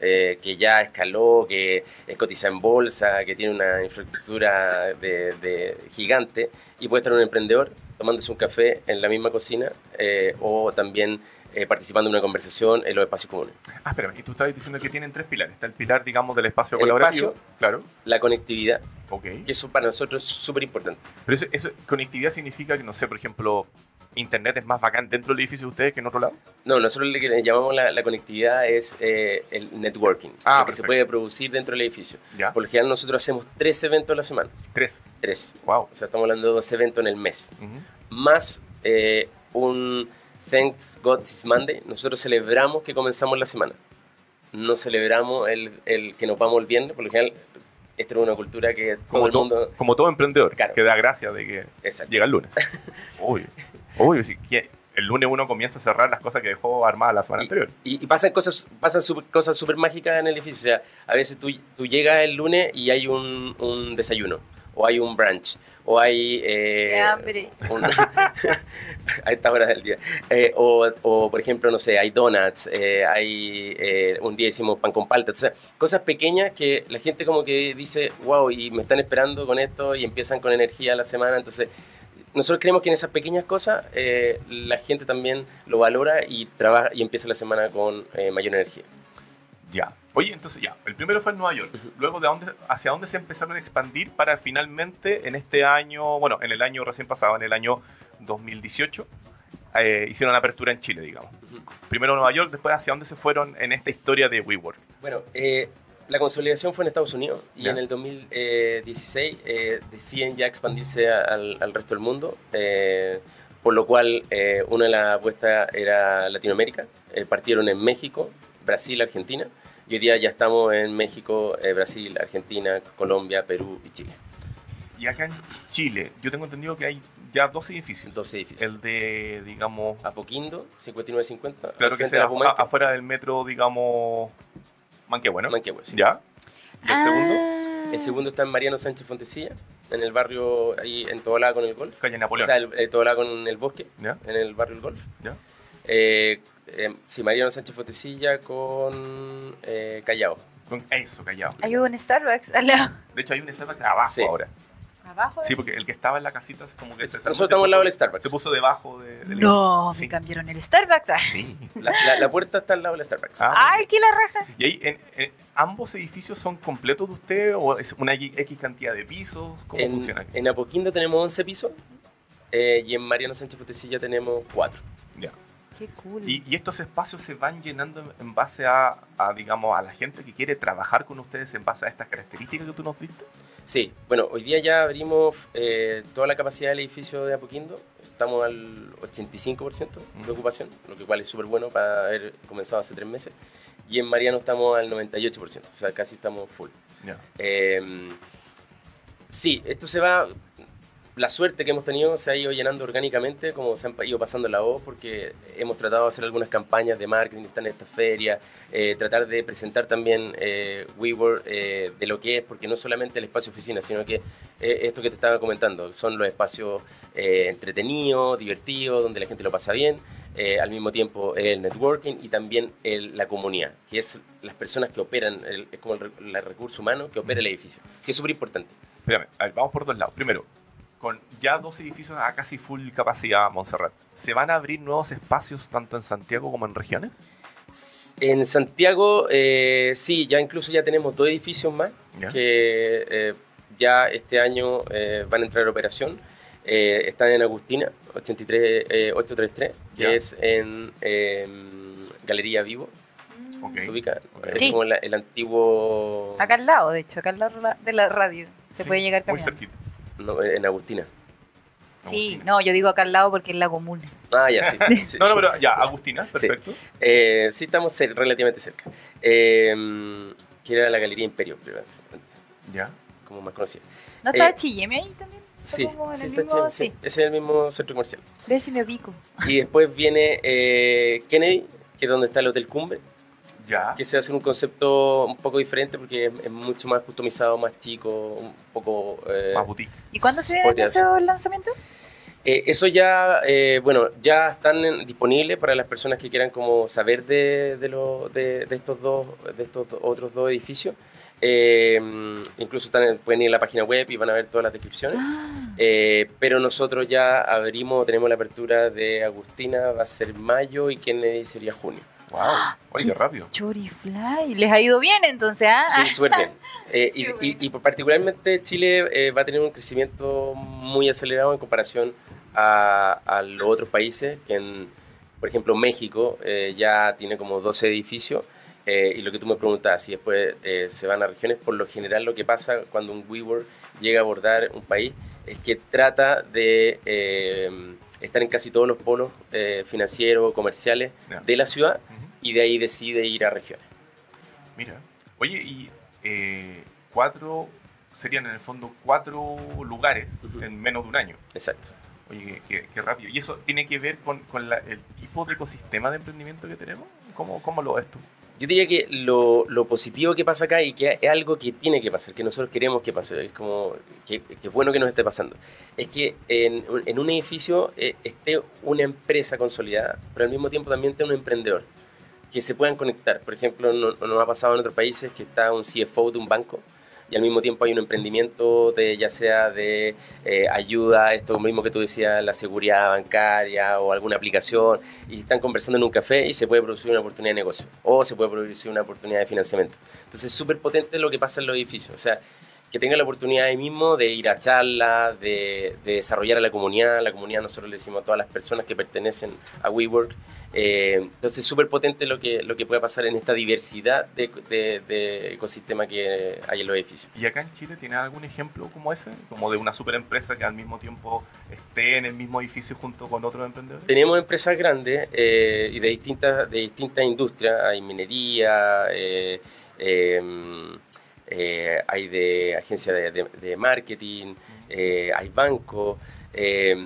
eh, que ya escaló, que es cotiza en bolsa, que tiene una infraestructura de, de gigante, y puede estar un emprendedor tomándose un café en la misma cocina eh, o también eh, participando en una conversación en los espacios comunes. Ah, espérame, y tú estabas diciendo que tienen tres pilares. Está el pilar, digamos, del espacio El colaborativo. espacio. Claro. La conectividad, Ok. que eso para nosotros es súper importante. Pero eso, eso- conectividad significa que, no sé, por ejemplo, Internet es más bacán dentro del edificio de ustedes que en otro lado. No, nosotros lo que le llamamos la, la conectividad es eh, el networking, Ah, que se puede producir dentro del edificio. Ya. Por lo general nosotros hacemos tres eventos a la semana. Tres. Tres. Wow. O sea, estamos hablando de dos eventos en el mes. Más eh, un Thanks God It's Monday. Nosotros celebramos que comenzamos la semana. No celebramos el, el que nos vamos el viernes. Por lo general, esta es una cultura que todo Como, el to- mundo... como todo emprendedor, Claro. que da gracia de que Exacto. llega el lunes. Uy, uy, sí, que el lunes uno comienza a cerrar las cosas que dejó armadas la semana anterior. Y, y pasan cosas pasan super- cosas súper mágicas en el edificio. O sea, a veces tú, tú llegas el lunes y hay un, un desayuno, o hay un brunch, o hay... eh, Qué hambre. un- a esta hora del día. Eh, o, o, por ejemplo, no sé, hay donuts, eh, hay eh, un día hicimos pan con palta. Entonces, cosas pequeñas que la gente como que dice, wow, y me están esperando con esto y empiezan con energía la semana. Entonces, nosotros creemos que en esas pequeñas cosas eh, la gente también lo valora y trabaja y empieza la semana con eh, mayor energía. Ya. Oye, entonces ya, el primero fue en Nueva York. Luego, ¿de dónde, ¿hacia dónde se empezaron a expandir para finalmente en este año, bueno, en el año recién pasado, en el año 2018, eh, hicieron la apertura en Chile, digamos? Primero Nueva York, después hacia dónde se fueron en esta historia de WeWork. Bueno, eh, la consolidación fue en Estados Unidos y Ya. en el 2016 eh, deciden ya expandirse al, al resto del mundo, eh, por lo cual eh, una de las apuestas era Latinoamérica. Eh, partieron en México, Brasil, Argentina y hoy día ya estamos en México, eh, Brasil, Argentina, Colombia, Perú y Chile. Y acá en Chile, yo tengo entendido que hay ya dos edificios. Dos edificios. El de, digamos, Apoquindo, 5950. claro que a Pumanque, afuera del metro, digamos, Manquehue, ¿no? Manquehue, sí. ¿Ya? ¿Y el Ah. segundo? El segundo está en Mariano Sánchez Fontecilla, en el barrio, ahí en Tobalá con el Golf. Calle O Napoleón. sea, el, eh, Tobalá con el bosque, ¿Ya? en el barrio El Golf. ¿Ya? Eh, eh, sí, Mariano Sánchez Fontecilla con eh, Callao. Con eso, callado. Hay un Starbucks al lado. De hecho, hay un Starbucks abajo Sí. ahora. Abajo. Sí, porque el que estaba en la casita es como que se, Nosotros se estamos al lado del Starbucks. Se puso debajo de, del No, Sí. me cambiaron el Starbucks. Sí. La, la- la puerta está al lado del Starbucks. Ah, Ay, qué la raja. ¿Y ahí, en, en- ambos edificios son completos de usted o es una X cantidad de pisos? ¿Cómo en, funciona? en Apoquindo tenemos 11 pisos eh, y en Mariano Sánchez Fontecilla tenemos 4. Ya. Qué cool. Y, y estos espacios se van llenando en- base a, a, digamos, a la gente que quiere trabajar con ustedes en base a estas características que tú nos diste. Sí, bueno, hoy día ya abrimos eh, toda la capacidad del edificio de Apoquindo. Estamos al 85% de ocupación, lo que cual es súper bueno para haber comenzado hace tres meses. Y en Mariano estamos al 98%, o sea, casi estamos full. Eh, sí, esto se va. La suerte que hemos tenido se ha ido llenando orgánicamente, como se han ido pasando la voz, porque hemos tratado de hacer algunas campañas de marketing, están en esta feria, eh, tratar de presentar también eh, WeWork eh, de lo que es, porque no solamente el espacio oficina, sino que eh, esto que te estaba comentando, son los espacios entretenidos, divertidos, donde la gente lo pasa bien, al mismo tiempo el networking y también el- la comunidad, que es las personas que operan, el- es como el, el recurso humano que opera el edificio, que es súper importante. Vamos por dos lados. Primero, con ya dos edificios a casi full capacidad, Montserrat, ¿se van a abrir nuevos espacios tanto en Santiago como en regiones? En Santiago, eh, sí, ya incluso ya tenemos dos edificios más ¿Ya? que eh, ya este año eh, van a entrar a operación. Eh, están en Agustina, 83, eh, 833, que Ya. es en em, Galería Vivo. Ok. ¿Se ubica? Es Sí. como la- el antiguo... Acá al lado, de hecho, acá al lado la- de la radio. Se Sí, puede llegar Muy caminando. cerquita. No, en Agustina. Sí, Agustina. no, yo digo acá al lado porque es la comuna. Ah, ya, sí. sí. No, no, pero ya, Agustina, perfecto. Eh, sí, estamos cer- relativamente cerca. Eh, que era la Galería Imperio, Ya. como más conocida. ¿No estaba Eh, Chilleme ahí también? Está Sí, como en sí, el está mismo- sí. sí. Ese es el mismo centro comercial. Ve si me ubico. Y después viene eh, Kennedy, que es donde está el Hotel Cumbre, Ya. que se hace un concepto un poco diferente porque es, es mucho más customizado, más chico, un poco... eh, Más boutique. ¿Y cuándo se esos lanzamientos? Eh, eso ya, eh, bueno, ya están en- disponibles para las personas que quieran como saber de, de, lo- de, de estos dos, de estos do- otros dos edificios. Eh, incluso están en- pueden ir a la página web y van a ver todas las descripciones. Ah, Eh, pero nosotros ya abrimos, tenemos la apertura de Agustina, va a ser mayo y Kennedy sería junio. Wow. Oye, qué rápido. Chorifly. Les ha ido bien entonces, ¿ah? Sí, súper bien. Eh, y, particularmente Chile eh, va a tener un crecimiento muy acelerado en comparación a, a los otros países, que en, por ejemplo México eh, ya tiene como 12 edificios. eh, y lo que tú me preguntabas, si después eh, se van a regiones, por lo general lo que pasa cuando un WeWork llega a abordar un país es que trata de eh, estar en casi todos los polos eh, financieros, comerciales de la ciudad Ujú. Y de ahí decide ir a regiones. Mira. Oye, y eh, cuatro, serían en el fondo cuatro lugares Ujú. en menos de un año. Exacto. Oye, qué, qué- rápido. ¿Y eso tiene que ver con, con la- el tipo de ecosistema de emprendimiento que tenemos? ¿Cómo, cómo lo ves tú? Yo diría que lo, lo positivo que pasa acá y que es algo que tiene que pasar, que nosotros queremos que pase, es como que, que es bueno que nos esté pasando, es que en, en un edificio eh, esté una empresa consolidada, pero al mismo tiempo también esté un emprendedor, que se puedan conectar. Por ejemplo, no- no nos ha pasado en otros países que está un CFO de un banco y al mismo tiempo hay un emprendimiento de ya sea de eh, ayuda, esto mismo que tú decías, la seguridad bancaria o alguna aplicación, y están conversando en un café y se puede producir una oportunidad de negocio o se puede producir una oportunidad de financiamiento. Entonces es súper potente lo que pasa en los edificios. O sea, que tengan la oportunidad ahí mismo de ir a charlas, de, de desarrollar a la comunidad. La comunidad nosotros le decimos a todas las personas que pertenecen a WeWork. Eh, entonces es súper potente lo que, lo que puede pasar en esta diversidad de, de- de ecosistema que hay en los edificios. ¿Y acá en Chile tiene algún ejemplo como ese? Como de una super empresa que al mismo tiempo esté en el mismo edificio junto con otros emprendedores. Tenemos empresas grandes eh, y de distintas, de distintas industrias. Hay minería, eh, eh, hay de agencia de, de- de marketing, eh, hay bancos. eh,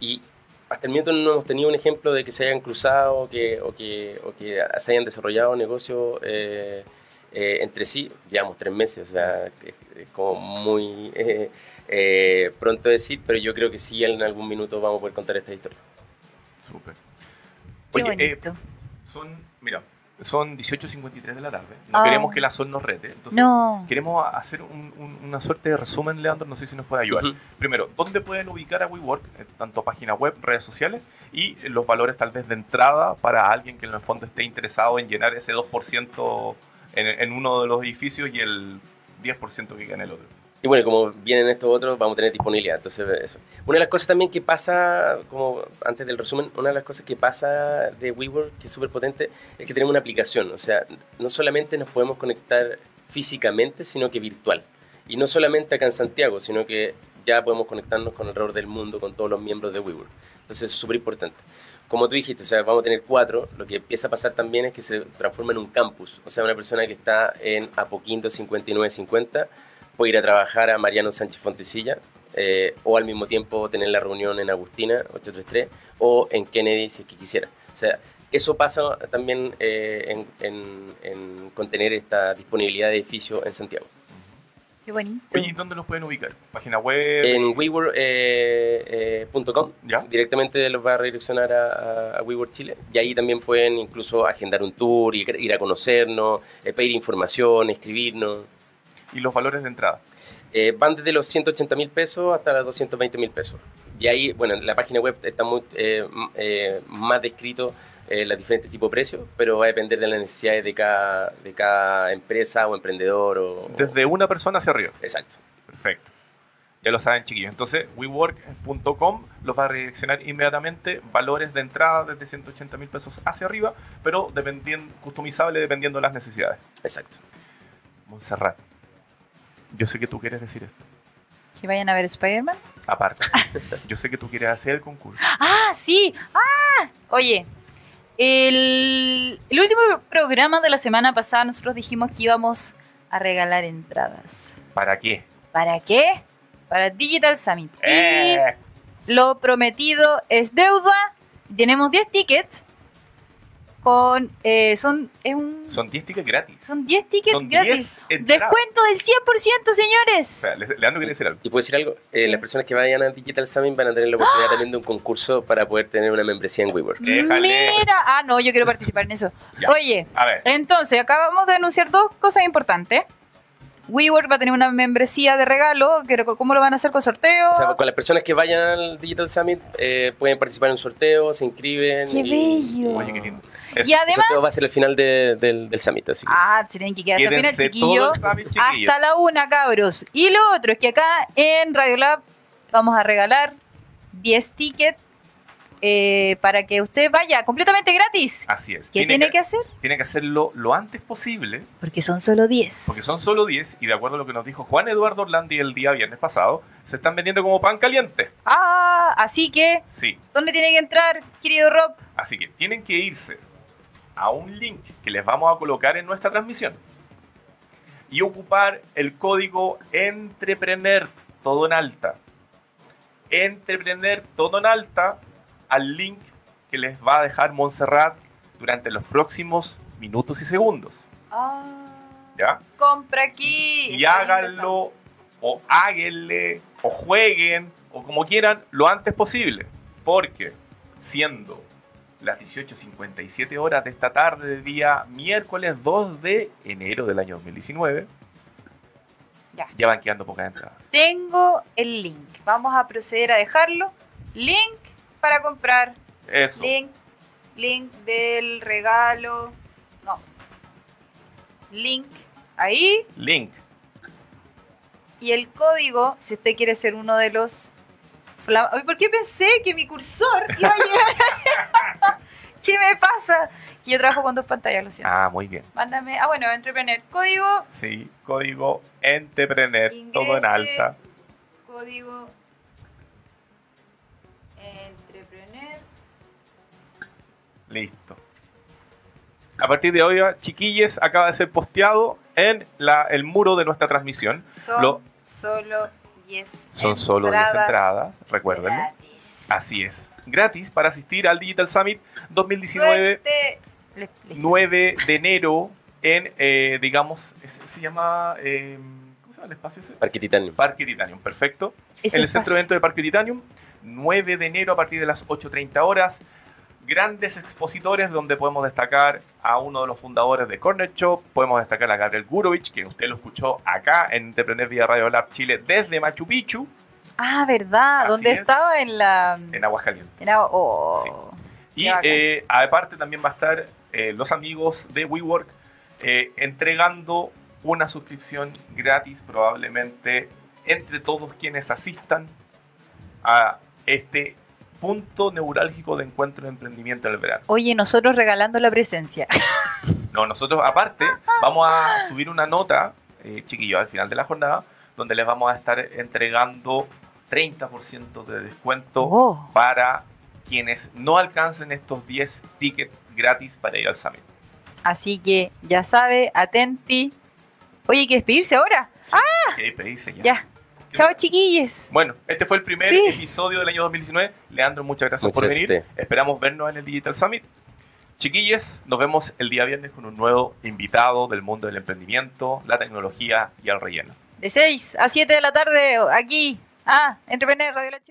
y hasta el momento no hemos tenido un ejemplo de que se hayan cruzado o que, o que, o que se hayan desarrollado negocios eh, eh, entre sí. Llevamos tres meses, o sea, es, es como muy eh, eh, pronto decir, pero yo creo que sí en algún minuto vamos a poder contar esta historia. Súper. Qué Oye, eh, bonito. son, mira, son 18.53 de la tarde. No Ah. queremos que la SON nos rete. Entonces, no. Queremos hacer un- un- una suerte de resumen, Leandro, no sé si nos puede ayudar. Primero, ¿dónde pueden ubicar a WeWork? Eh, Tanto página web, redes sociales y los valores tal vez de entrada para alguien que en el fondo esté interesado en llenar ese 2% en, en uno de los edificios y el 10% que queda en el otro. Y bueno, como vienen estos otros, vamos a tener disponibilidad. Entonces, eso. Una de las cosas también que pasa, como antes del resumen, una de las cosas que pasa de WeWork, que es súper potente, es que tenemos una aplicación. O sea, no solamente nos podemos conectar físicamente, sino que virtual. Y no solamente acá en Santiago, sino que ya podemos conectarnos con alrededor del mundo, con todos los miembros de WeWork. Entonces, es súper importante. Como tú dijiste, o sea, vamos a tener cuatro. Lo que empieza a pasar también es que se transforma en un campus. O sea, una persona que está en Apoquindo 5950 puede ir a trabajar a Mariano Sánchez Fontecilla eh, o al mismo tiempo tener la reunión en Agustina 833 o en Kennedy si es que quisiera. O sea, eso pasa también eh, en, en- en contener esta disponibilidad de edificio en Santiago. Qué bonito. Oye, ¿y ¿dónde los pueden ubicar? ¿Página web? En WeWork.com ¿Ya? directamente los va a redireccionar a, a- WeWork Chile y ahí también pueden incluso agendar un tour, ir, ir a conocernos, eh, pedir información, escribirnos. ¿Y los valores de entrada? Eh, van desde los 180 mil pesos hasta los 220 mil pesos. Y ahí, bueno, en la página web está muy, eh, eh, más descrito los diferentes tipos de precios, pero va a depender de las necesidades de cada, de cada empresa o emprendedor. O, Desde una persona hacia arriba. Exacto. Perfecto. Ya lo saben, chiquillos. Entonces, wework.com los va a redireccionar inmediatamente. Valores de entrada desde 180 mil pesos hacia arriba, pero dependiendo, customizable dependiendo de las necesidades. Exacto. Montserrat, yo sé que tú quieres decir esto. Que vayan a ver Spider-Man. Aparte, yo sé que tú quieres hacer el concurso. Ah, sí. Ah, oye. El, el último programa de la semana pasada nosotros dijimos que íbamos a regalar entradas. ¿Para qué? ¿Para qué? Para Digital Summit. Eh, Y lo prometido es deuda. Tenemos 10 tickets. Con. eh, son. Es un, son 10 tickets gratis. son 10 tickets Son gratis. 10 entradas. Descuento del 100%, señores. Leandro quiere decir algo. Y puedo decir algo, Eh, las personas que vayan a Digital Summit van a tener la ¡Ah! oportunidad también de un concurso para poder tener una membresía en WeWork. Déjale. Mira. Ah, no, yo quiero participar en eso. Ya. Oye, A ver, entonces acabamos de anunciar dos cosas importantes. WeWork va a tener una membresía de regalo. que- ¿Cómo lo van a hacer con sorteo? O sea, con las personas que vayan al Digital Summit eh, pueden participar en un sorteo, se inscriben. ¡Qué y- bello! oye, qué lindo. Eso. y El además. sorteo va a ser el final de- del, del Summit, así que- Ah, se tienen que quedar hasta el final, chiquillo. Hasta la una, cabros. Y lo otro es que acá en Radiolab vamos a regalar 10 tickets eh, para que usted vaya completamente gratis. Así es. ¿Qué tiene que hacer? tiene que hacerlo lo antes posible, Porque son solo 10. porque son solo 10 y de acuerdo a lo que nos dijo Juan Eduardo Orlandi el día viernes pasado, se están vendiendo como pan caliente. Ah, así que, Sí, ¿dónde tiene que entrar, querido Rob? así que tienen que irse a un link que les vamos a colocar en nuestra transmisión y ocupar el código entrepreneur todo en alta. Entrepreneur todo en alta al link que les va a dejar Montserrat durante los próximos minutos y segundos. Ah, ¿Ya? compra aquí. y háganlo o háganle o jueguen o como quieran lo antes posible. Porque siendo las 18.57 horas de esta tarde del día miércoles 2 de enero del año 2019, Ya. van quedando pocas entradas. Tengo el link. Vamos a proceder a dejarlo. Link para comprar. Eso. Link, link del regalo. No. Link ahí. Link. Y el código, si usted quiere ser uno de los... ¿Por qué pensé que mi cursor iba a llegar? ¿Qué me pasa? Que yo trabajo con dos pantallas, lo siento. Ah, muy bien. Mándame... Ah, bueno, entrepreneur. Código, Sí, código entrepreneur, todo en alta. código... Entrepreneur. Listo. A partir de hoy, chiquilles, acaba de ser posteado en la, el muro de nuestra transmisión. Son Lo- solo 10 Son solo 10 entradas, recuérdenlo. gratis. Así es. Gratis para asistir al Digital Summit 2019, Suerte. Le- listo. 9 de enero, en, eh, digamos, se llama. eh, ¿Cómo se llama el espacio ese? Parque Titanium. Parque Titanium, perfecto. En el espacio. centro de evento de Parque Titanium, 9 de enero a partir de las 8.30 horas. Grandes expositores donde podemos destacar a uno de los fundadores de Corner Shop, podemos destacar a Gabriel Gurovich, que usted lo escuchó acá en Entrepreneur Vía Radio Lab Chile desde Machu Picchu, Ah, ¿verdad? Así ¿Dónde es. estaba? En la... en Aguascalientes. en la- oh. Y eh, aparte también va a estar eh, los amigos de WeWork eh, entregando una suscripción gratis probablemente entre todos quienes asistan a este punto neurálgico de encuentro de emprendimiento del verano. Oye, nosotros regalando la presencia. No, nosotros aparte vamos a subir una nota, eh, chiquillos, al final de la jornada, donde les vamos a estar entregando 30% de descuento Oh. para quienes no alcancen estos 10 tickets gratis para ir al Summit. Así que ya sabe, atenti. Oye, hay que despedirse ahora. Sí, que pedirse ya. Ah. Ya. Chao, chiquilles. Bueno, este fue el primer Sí. episodio del año 2019. Leandro, muchas gracias Muchas por gracias venir. Esperamos vernos en el Digital Summit. Chiquilles, nos vemos el día viernes con un nuevo invitado del mundo del emprendimiento, la tecnología y el relleno. De 6 a 7 de la tarde, aquí. Ah, Entrepreneur Radio La Chile.